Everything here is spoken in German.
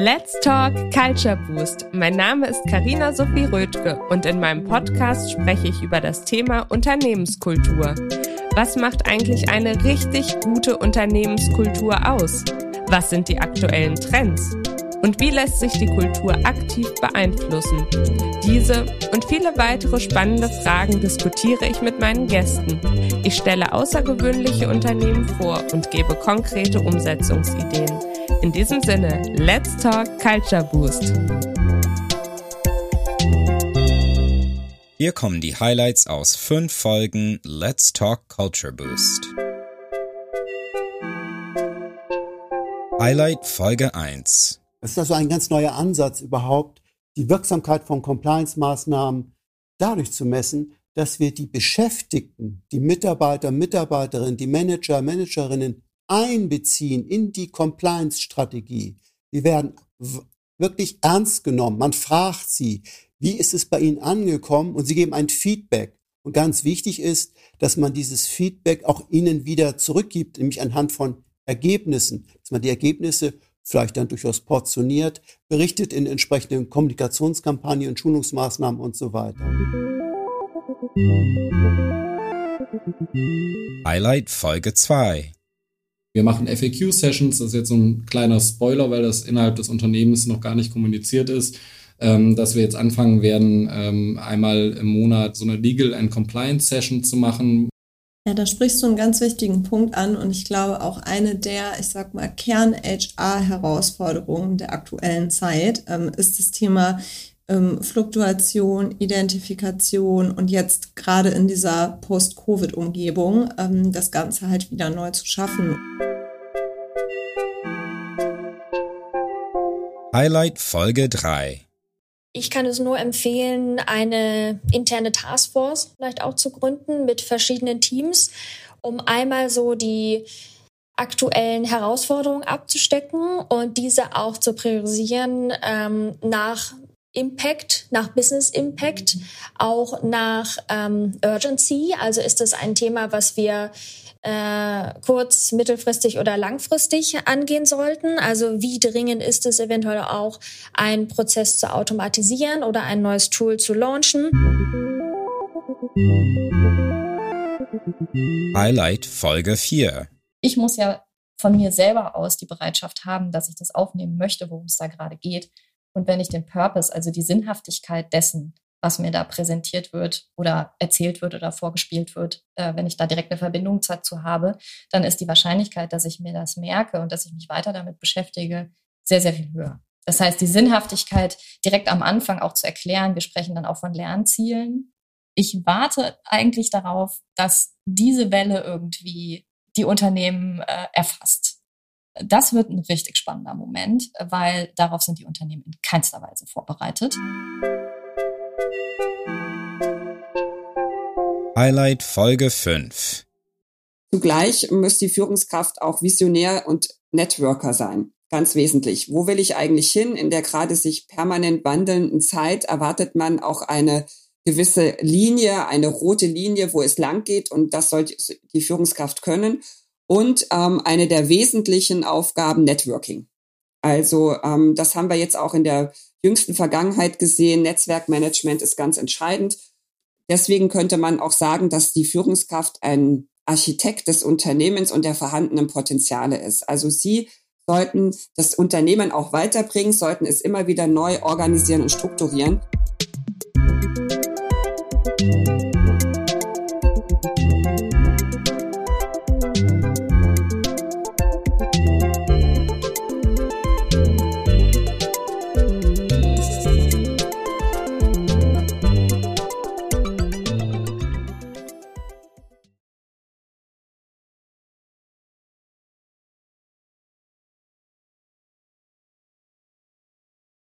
Let's Talk Culture Boost. Mein Name ist Karina Sophie Rödke und in meinem Podcast spreche ich über das Thema Unternehmenskultur. Was macht eigentlich eine richtig gute Unternehmenskultur aus? Was sind die aktuellen Trends? Und wie lässt sich die Kultur aktiv beeinflussen? Diese und viele weitere spannende Fragen diskutiere ich mit meinen Gästen. Ich stelle außergewöhnliche Unternehmen vor und gebe konkrete Umsetzungsideen. In diesem Sinne, let's talk Culture Boost. Hier kommen die Highlights aus fünf Folgen Let's Talk Culture Boost. Highlight Folge 1. Es ist also ein ganz neuer Ansatz überhaupt, die Wirksamkeit von Compliance-Maßnahmen dadurch zu messen, dass wir die Beschäftigten, die Mitarbeiter, Mitarbeiterinnen, die Manager, Managerinnen einbeziehen in die Compliance-Strategie. Die werden wirklich ernst genommen. Man fragt sie, wie ist es bei Ihnen angekommen? Und sie geben ein Feedback. Und ganz wichtig ist, dass man dieses Feedback auch Ihnen wieder zurückgibt, nämlich anhand von Ergebnissen, dass man die Ergebnisse vielleicht dann durchaus portioniert, berichtet in entsprechenden Kommunikationskampagnen und Schulungsmaßnahmen und so weiter. Highlight Folge 2 wir machen FAQ-Sessions, das ist jetzt so ein kleiner Spoiler, weil das innerhalb des Unternehmens noch gar nicht kommuniziert ist, ähm, dass wir jetzt anfangen werden, ähm, einmal im Monat so eine Legal and Compliance Session zu machen. Ja, da sprichst du einen ganz wichtigen Punkt an und ich glaube auch eine der, ich sag mal, Kern-HR-Herausforderungen der aktuellen Zeit ähm, ist das Thema ähm, Fluktuation, Identifikation und jetzt gerade in dieser Post-Covid-Umgebung ähm, das Ganze halt wieder neu zu schaffen. Highlight Folge 3 ich kann es nur empfehlen, eine interne Taskforce vielleicht auch zu gründen mit verschiedenen Teams, um einmal so die aktuellen Herausforderungen abzustecken und diese auch zu priorisieren ähm, nach Impact, nach Business Impact, auch nach ähm, Urgency. Also ist das ein Thema, was wir äh, kurz-, mittelfristig oder langfristig angehen sollten. Also wie dringend ist es eventuell auch, einen Prozess zu automatisieren oder ein neues Tool zu launchen. Highlight Folge 4. Ich muss ja von mir selber aus die Bereitschaft haben, dass ich das aufnehmen möchte, worum es da gerade geht. Und wenn ich den Purpose, also die Sinnhaftigkeit dessen, was mir da präsentiert wird oder erzählt wird oder vorgespielt wird, äh, wenn ich da direkt eine Verbindung dazu habe, dann ist die Wahrscheinlichkeit, dass ich mir das merke und dass ich mich weiter damit beschäftige, sehr, sehr viel höher. Das heißt, die Sinnhaftigkeit direkt am Anfang auch zu erklären. Wir sprechen dann auch von Lernzielen. Ich warte eigentlich darauf, dass diese Welle irgendwie die Unternehmen äh, erfasst das wird ein richtig spannender Moment, weil darauf sind die Unternehmen in keinster Weise vorbereitet. Highlight Folge 5. Zugleich muss die Führungskraft auch Visionär und Networker sein. Ganz wesentlich. Wo will ich eigentlich hin? In der gerade sich permanent wandelnden Zeit erwartet man auch eine gewisse Linie, eine rote Linie, wo es lang geht und das sollte die Führungskraft können und ähm, eine der wesentlichen Aufgaben Networking. Also ähm, das haben wir jetzt auch in der jüngsten Vergangenheit gesehen. Netzwerkmanagement ist ganz entscheidend. Deswegen könnte man auch sagen, dass die Führungskraft ein Architekt des Unternehmens und der vorhandenen Potenziale ist. Also sie sollten das Unternehmen auch weiterbringen, sollten es immer wieder neu organisieren und strukturieren.